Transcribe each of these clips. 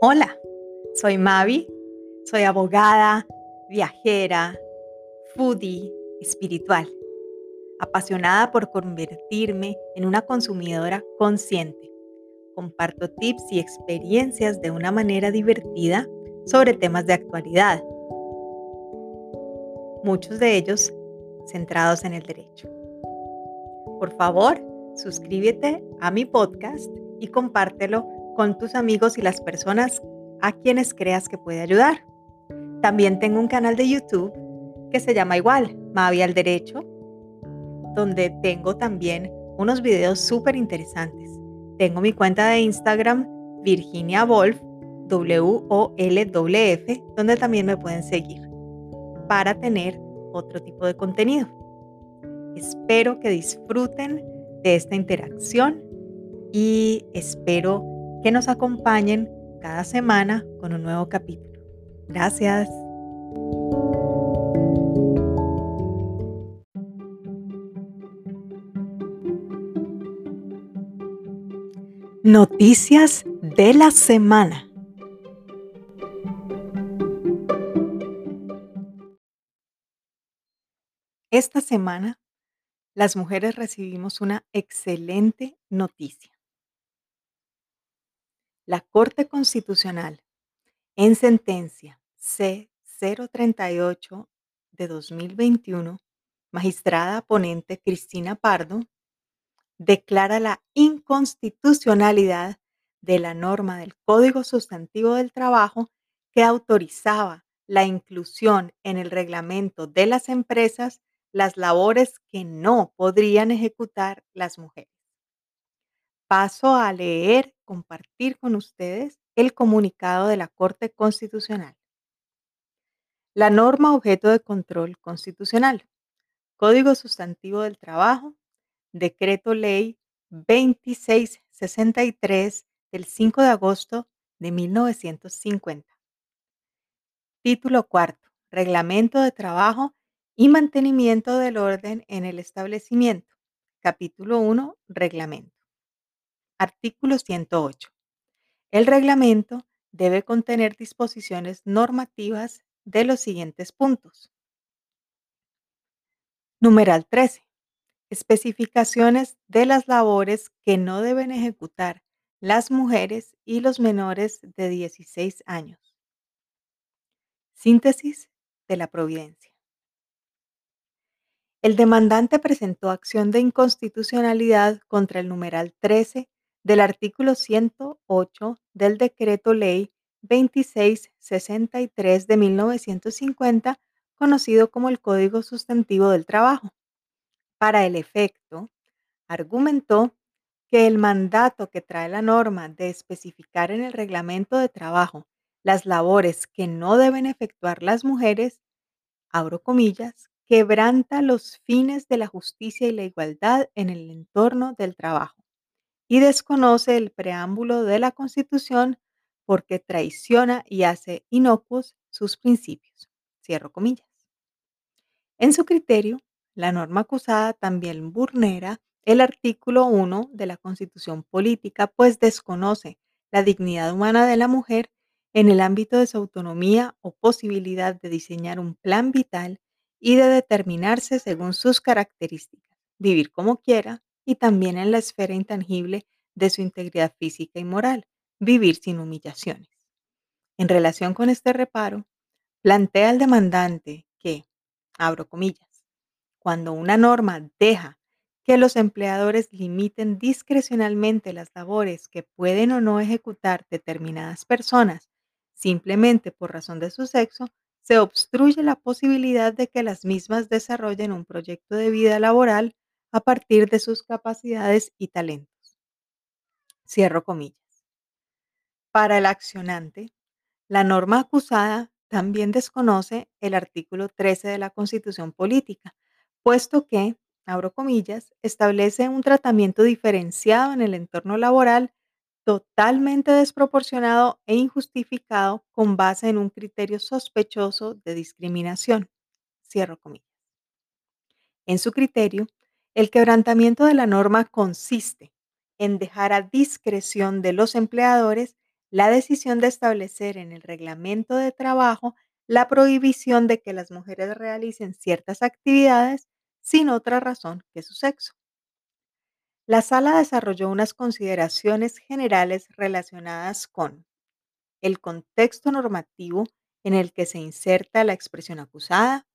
Hola, soy Mavi, soy abogada, viajera, foodie, espiritual, apasionada por convertirme en una consumidora consciente. Comparto tips y experiencias de una manera divertida sobre temas de actualidad, muchos de ellos centrados en el derecho. Por favor, suscríbete a mi podcast y compártelo con tus amigos y las personas a quienes creas que puede ayudar. También tengo un canal de YouTube que se llama igual, Mavi al Derecho, donde tengo también unos videos súper interesantes. Tengo mi cuenta de Instagram, Virginia Wolf, W-O-L-W-F, donde también me pueden seguir para tener otro tipo de contenido. Espero que disfruten de esta interacción y espero que nos acompañen cada semana con un nuevo capítulo. Gracias. Noticias de la semana. Esta semana, las mujeres recibimos una excelente noticia la Corte Constitucional, en sentencia C-038 de 2021, magistrada ponente Cristina Pardo, declara la inconstitucionalidad de la norma del Código Sustantivo del Trabajo que autorizaba la inclusión en el reglamento de las empresas las labores que no podrían ejecutar las mujeres. Paso a leer, compartir con ustedes el comunicado de la Corte Constitucional. La norma objeto de control constitucional. Código Sustantivo del Trabajo. Decreto Ley 2663 del 5 de agosto de 1950. Título cuarto. Reglamento de Trabajo y Mantenimiento del Orden en el Establecimiento. Capítulo 1. Reglamento. Artículo 108. El reglamento debe contener disposiciones normativas de los siguientes puntos. Numeral 13. Especificaciones de las labores que no deben ejecutar las mujeres y los menores de 16 años. Síntesis de la Providencia. El demandante presentó acción de inconstitucionalidad contra el numeral 13 del artículo 108 del Decreto Ley 2663 de 1950, conocido como el Código Sustantivo del Trabajo. Para el efecto, argumentó que el mandato que trae la norma de especificar en el reglamento de trabajo las labores que no deben efectuar las mujeres, abro comillas, quebranta los fines de la justicia y la igualdad en el entorno del trabajo y desconoce el preámbulo de la Constitución porque traiciona y hace inocuos sus principios. Cierro comillas. En su criterio, la norma acusada también vulnera el artículo 1 de la Constitución política, pues desconoce la dignidad humana de la mujer en el ámbito de su autonomía o posibilidad de diseñar un plan vital y de determinarse según sus características, vivir como quiera, y también en la esfera intangible de su integridad física y moral, vivir sin humillaciones. En relación con este reparo, plantea el demandante que, abro comillas, cuando una norma deja que los empleadores limiten discrecionalmente las labores que pueden o no ejecutar determinadas personas simplemente por razón de su sexo, se obstruye la posibilidad de que las mismas desarrollen un proyecto de vida laboral a partir de sus capacidades y talentos. Cierro comillas. Para el accionante, la norma acusada también desconoce el artículo 13 de la Constitución Política, puesto que, abro comillas, establece un tratamiento diferenciado en el entorno laboral totalmente desproporcionado e injustificado con base en un criterio sospechoso de discriminación. Cierro comillas. En su criterio, el quebrantamiento de la norma consiste en dejar a discreción de los empleadores la decisión de establecer en el reglamento de trabajo la prohibición de que las mujeres realicen ciertas actividades sin otra razón que su sexo. La sala desarrolló unas consideraciones generales relacionadas con el contexto normativo en el que se inserta la expresión acusada,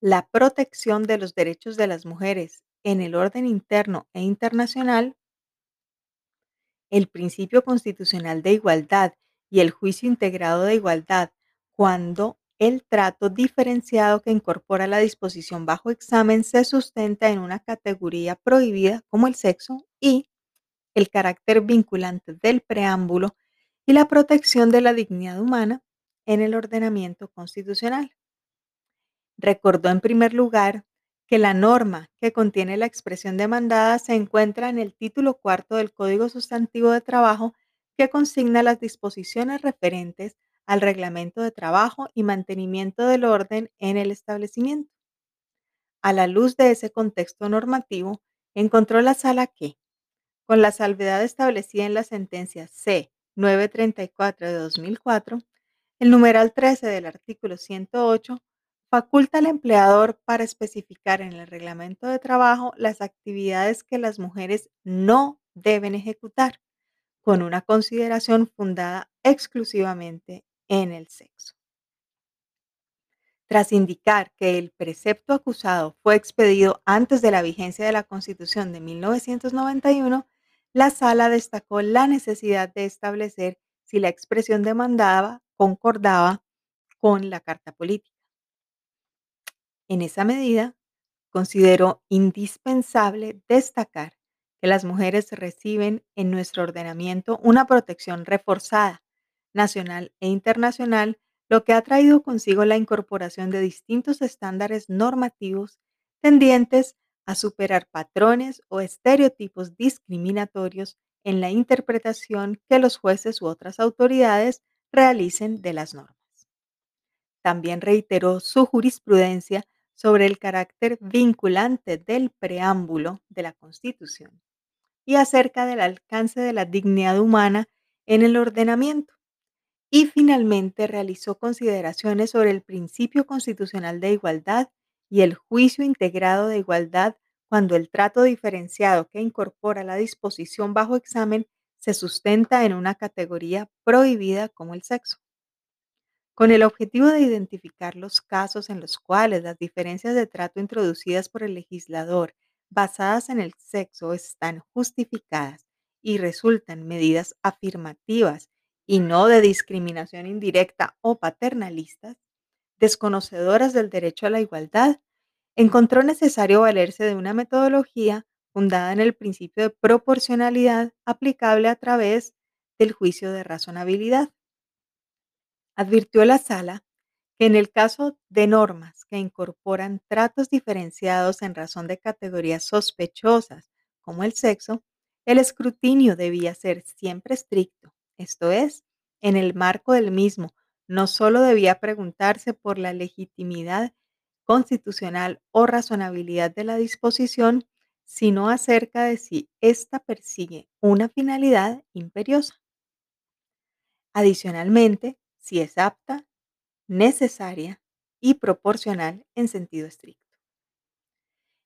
la protección de los derechos de las mujeres en el orden interno e internacional, el principio constitucional de igualdad y el juicio integrado de igualdad cuando el trato diferenciado que incorpora la disposición bajo examen se sustenta en una categoría prohibida como el sexo y el carácter vinculante del preámbulo y la protección de la dignidad humana en el ordenamiento constitucional. Recordó en primer lugar que la norma que contiene la expresión demandada se encuentra en el título cuarto del Código Sustantivo de Trabajo que consigna las disposiciones referentes al reglamento de trabajo y mantenimiento del orden en el establecimiento. A la luz de ese contexto normativo, encontró la sala que, con la salvedad establecida en la sentencia C 934 de 2004, el numeral 13 del artículo 108 faculta al empleador para especificar en el reglamento de trabajo las actividades que las mujeres no deben ejecutar, con una consideración fundada exclusivamente en el sexo. Tras indicar que el precepto acusado fue expedido antes de la vigencia de la Constitución de 1991, la sala destacó la necesidad de establecer si la expresión demandada concordaba con la Carta Política. En esa medida, consideró indispensable destacar que las mujeres reciben en nuestro ordenamiento una protección reforzada, nacional e internacional, lo que ha traído consigo la incorporación de distintos estándares normativos tendientes a superar patrones o estereotipos discriminatorios en la interpretación que los jueces u otras autoridades realicen de las normas. También reiteró su jurisprudencia sobre el carácter vinculante del preámbulo de la Constitución y acerca del alcance de la dignidad humana en el ordenamiento. Y finalmente realizó consideraciones sobre el principio constitucional de igualdad y el juicio integrado de igualdad cuando el trato diferenciado que incorpora la disposición bajo examen se sustenta en una categoría prohibida como el sexo con el objetivo de identificar los casos en los cuales las diferencias de trato introducidas por el legislador basadas en el sexo están justificadas y resultan medidas afirmativas y no de discriminación indirecta o paternalistas, desconocedoras del derecho a la igualdad, encontró necesario valerse de una metodología fundada en el principio de proporcionalidad aplicable a través del juicio de razonabilidad. Advirtió la sala que en el caso de normas que incorporan tratos diferenciados en razón de categorías sospechosas como el sexo, el escrutinio debía ser siempre estricto, esto es, en el marco del mismo, no solo debía preguntarse por la legitimidad constitucional o razonabilidad de la disposición, sino acerca de si ésta persigue una finalidad imperiosa. Adicionalmente, si es apta, necesaria y proporcional en sentido estricto.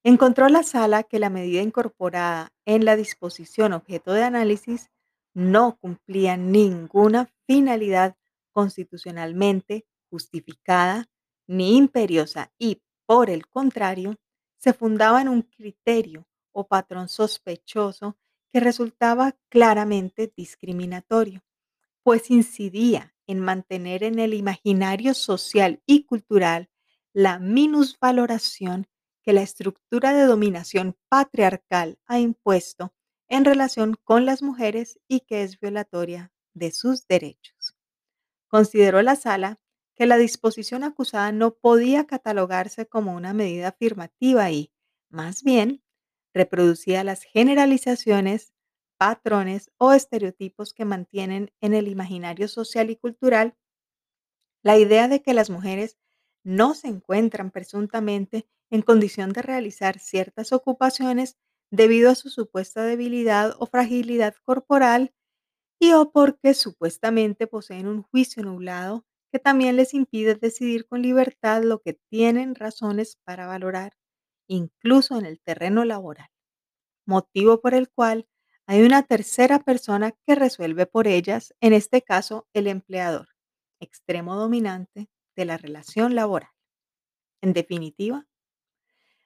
Encontró la sala que la medida incorporada en la disposición objeto de análisis no cumplía ninguna finalidad constitucionalmente justificada ni imperiosa y, por el contrario, se fundaba en un criterio o patrón sospechoso que resultaba claramente discriminatorio, pues incidía en mantener en el imaginario social y cultural la minusvaloración que la estructura de dominación patriarcal ha impuesto en relación con las mujeres y que es violatoria de sus derechos. Consideró la sala que la disposición acusada no podía catalogarse como una medida afirmativa y, más bien, reproducía las generalizaciones patrones o estereotipos que mantienen en el imaginario social y cultural. La idea de que las mujeres no se encuentran presuntamente en condición de realizar ciertas ocupaciones debido a su supuesta debilidad o fragilidad corporal y o porque supuestamente poseen un juicio nublado que también les impide decidir con libertad lo que tienen razones para valorar, incluso en el terreno laboral, motivo por el cual hay una tercera persona que resuelve por ellas, en este caso el empleador, extremo dominante de la relación laboral. En definitiva,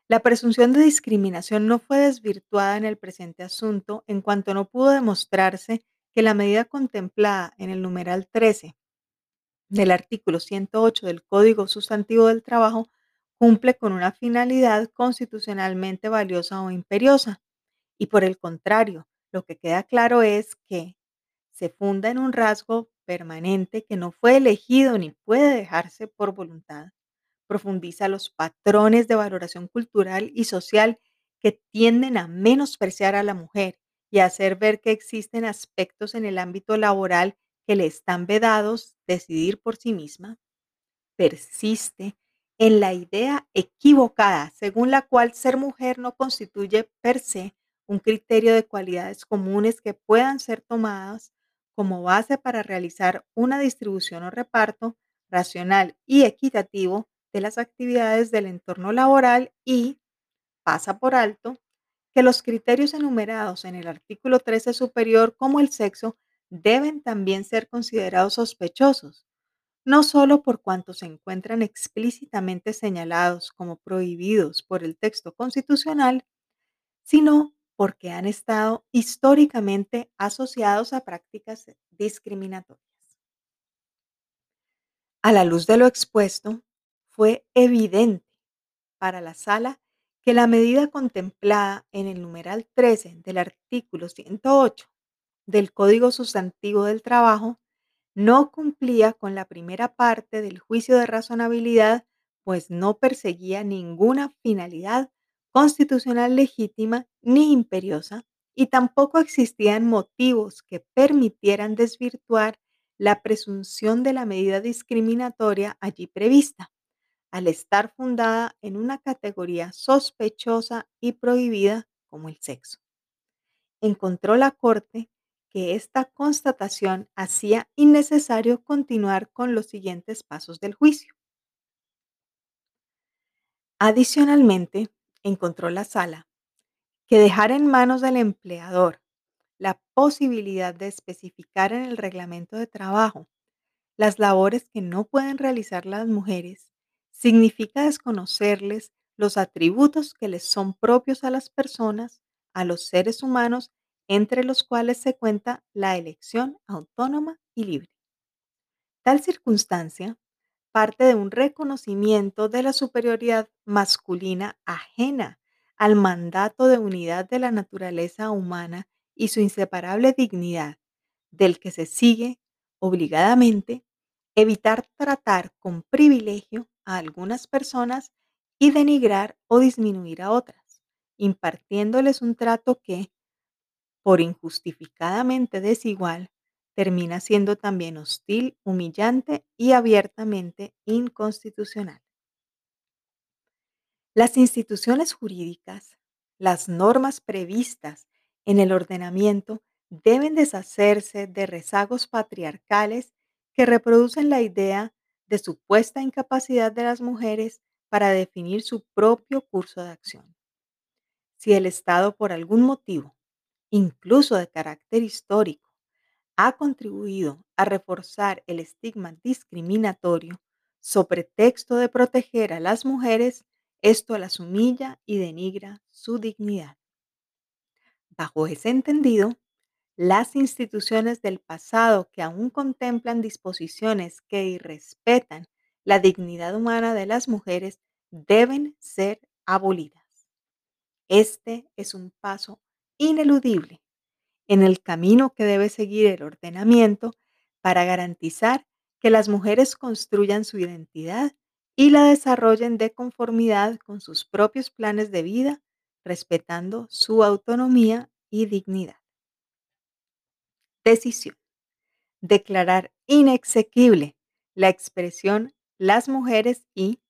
la presunción de discriminación no fue desvirtuada en el presente asunto en cuanto no pudo demostrarse que la medida contemplada en el numeral 13 del artículo 108 del Código Sustantivo del Trabajo cumple con una finalidad constitucionalmente valiosa o imperiosa. Y por el contrario, lo que queda claro es que se funda en un rasgo permanente que no fue elegido ni puede dejarse por voluntad. Profundiza los patrones de valoración cultural y social que tienden a menospreciar a la mujer y a hacer ver que existen aspectos en el ámbito laboral que le están vedados decidir por sí misma, persiste en la idea equivocada según la cual ser mujer no constituye per se un criterio de cualidades comunes que puedan ser tomadas como base para realizar una distribución o reparto racional y equitativo de las actividades del entorno laboral y pasa por alto que los criterios enumerados en el artículo 13 superior como el sexo deben también ser considerados sospechosos, no solo por cuanto se encuentran explícitamente señalados como prohibidos por el texto constitucional, sino porque han estado históricamente asociados a prácticas discriminatorias. A la luz de lo expuesto, fue evidente para la sala que la medida contemplada en el numeral 13 del artículo 108 del Código Sustantivo del Trabajo no cumplía con la primera parte del juicio de razonabilidad, pues no perseguía ninguna finalidad constitucional legítima ni imperiosa, y tampoco existían motivos que permitieran desvirtuar la presunción de la medida discriminatoria allí prevista al estar fundada en una categoría sospechosa y prohibida como el sexo. Encontró la Corte que esta constatación hacía innecesario continuar con los siguientes pasos del juicio. Adicionalmente, encontró la sala que dejar en manos del empleador la posibilidad de especificar en el reglamento de trabajo las labores que no pueden realizar las mujeres significa desconocerles los atributos que les son propios a las personas, a los seres humanos, entre los cuales se cuenta la elección autónoma y libre. Tal circunstancia parte de un reconocimiento de la superioridad masculina ajena al mandato de unidad de la naturaleza humana y su inseparable dignidad, del que se sigue obligadamente evitar tratar con privilegio a algunas personas y denigrar o disminuir a otras, impartiéndoles un trato que, por injustificadamente desigual, termina siendo también hostil, humillante y abiertamente inconstitucional. Las instituciones jurídicas, las normas previstas en el ordenamiento deben deshacerse de rezagos patriarcales que reproducen la idea de supuesta incapacidad de las mujeres para definir su propio curso de acción. Si el Estado por algún motivo, incluso de carácter histórico, ha contribuido a reforzar el estigma discriminatorio sobre texto de proteger a las mujeres, esto las humilla y denigra su dignidad. Bajo ese entendido, las instituciones del pasado que aún contemplan disposiciones que irrespetan la dignidad humana de las mujeres deben ser abolidas. Este es un paso ineludible en el camino que debe seguir el ordenamiento para garantizar que las mujeres construyan su identidad y la desarrollen de conformidad con sus propios planes de vida, respetando su autonomía y dignidad. Decisión. Declarar inexequible la expresión las mujeres y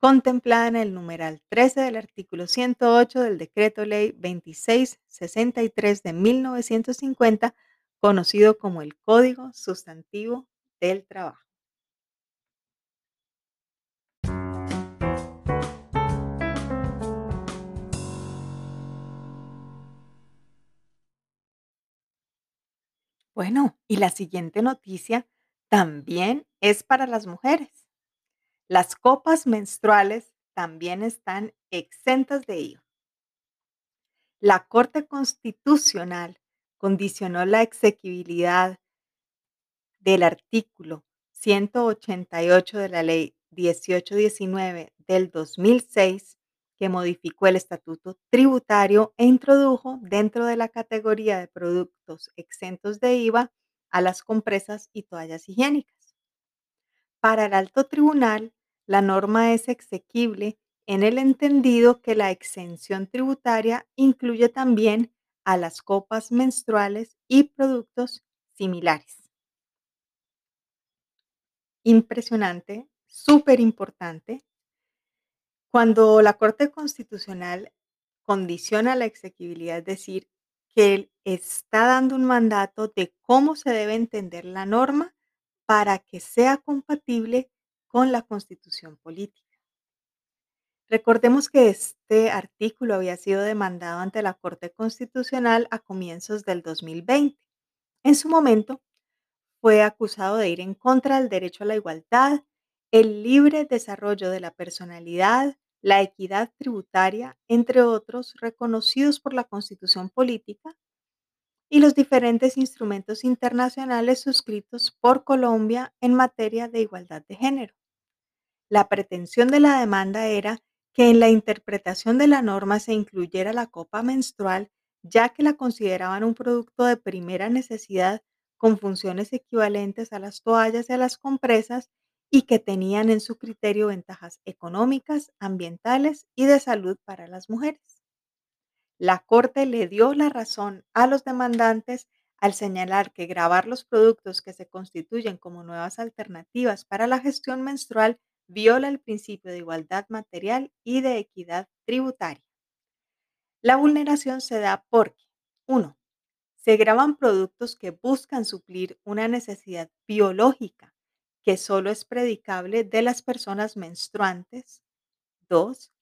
contemplada en el numeral 13 del artículo 108 del Decreto Ley 2663 de 1950 conocido como el Código Sustantivo del Trabajo. Bueno, y la siguiente noticia también es para las mujeres. Las copas menstruales también están exentas de IVA. La Corte Constitucional condicionó la exequibilidad del artículo 188 de la Ley 1819 del 2006, que modificó el estatuto tributario e introdujo dentro de la categoría de productos exentos de IVA a las compresas y toallas higiénicas. Para el alto tribunal, la norma es exequible en el entendido que la exención tributaria incluye también a las copas menstruales y productos similares. Impresionante, súper importante. Cuando la Corte Constitucional condiciona la exequibilidad, es decir, que él está dando un mandato de cómo se debe entender la norma para que sea compatible con la constitución política. Recordemos que este artículo había sido demandado ante la Corte Constitucional a comienzos del 2020. En su momento, fue acusado de ir en contra del derecho a la igualdad, el libre desarrollo de la personalidad, la equidad tributaria, entre otros, reconocidos por la Constitución política y los diferentes instrumentos internacionales suscritos por Colombia en materia de igualdad de género. La pretensión de la demanda era que en la interpretación de la norma se incluyera la copa menstrual, ya que la consideraban un producto de primera necesidad con funciones equivalentes a las toallas y a las compresas y que tenían en su criterio ventajas económicas, ambientales y de salud para las mujeres. La Corte le dio la razón a los demandantes al señalar que grabar los productos que se constituyen como nuevas alternativas para la gestión menstrual viola el principio de igualdad material y de equidad tributaria. La vulneración se da porque, 1. Se graban productos que buscan suplir una necesidad biológica que solo es predicable de las personas menstruantes. 2.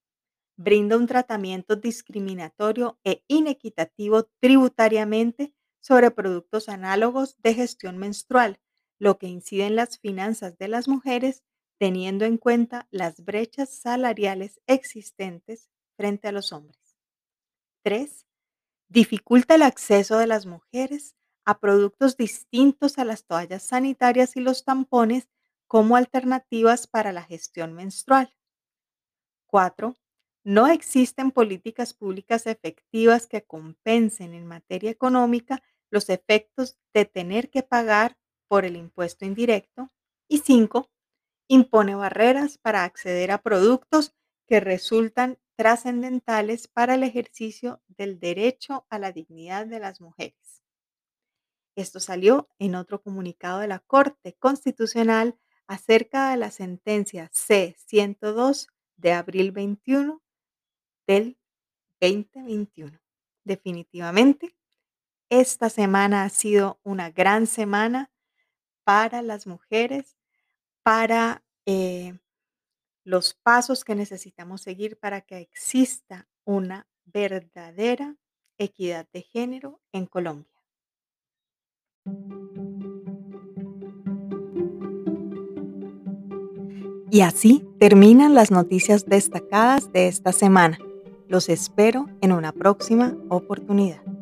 Brinda un tratamiento discriminatorio e inequitativo tributariamente sobre productos análogos de gestión menstrual, lo que incide en las finanzas de las mujeres teniendo en cuenta las brechas salariales existentes frente a los hombres. 3. Dificulta el acceso de las mujeres a productos distintos a las toallas sanitarias y los tampones como alternativas para la gestión menstrual. 4. No existen políticas públicas efectivas que compensen en materia económica los efectos de tener que pagar por el impuesto indirecto. Y 5 impone barreras para acceder a productos que resultan trascendentales para el ejercicio del derecho a la dignidad de las mujeres. Esto salió en otro comunicado de la Corte Constitucional acerca de la sentencia C-102 de abril 21 del 2021. Definitivamente, esta semana ha sido una gran semana para las mujeres para eh, los pasos que necesitamos seguir para que exista una verdadera equidad de género en Colombia. Y así terminan las noticias destacadas de esta semana. Los espero en una próxima oportunidad.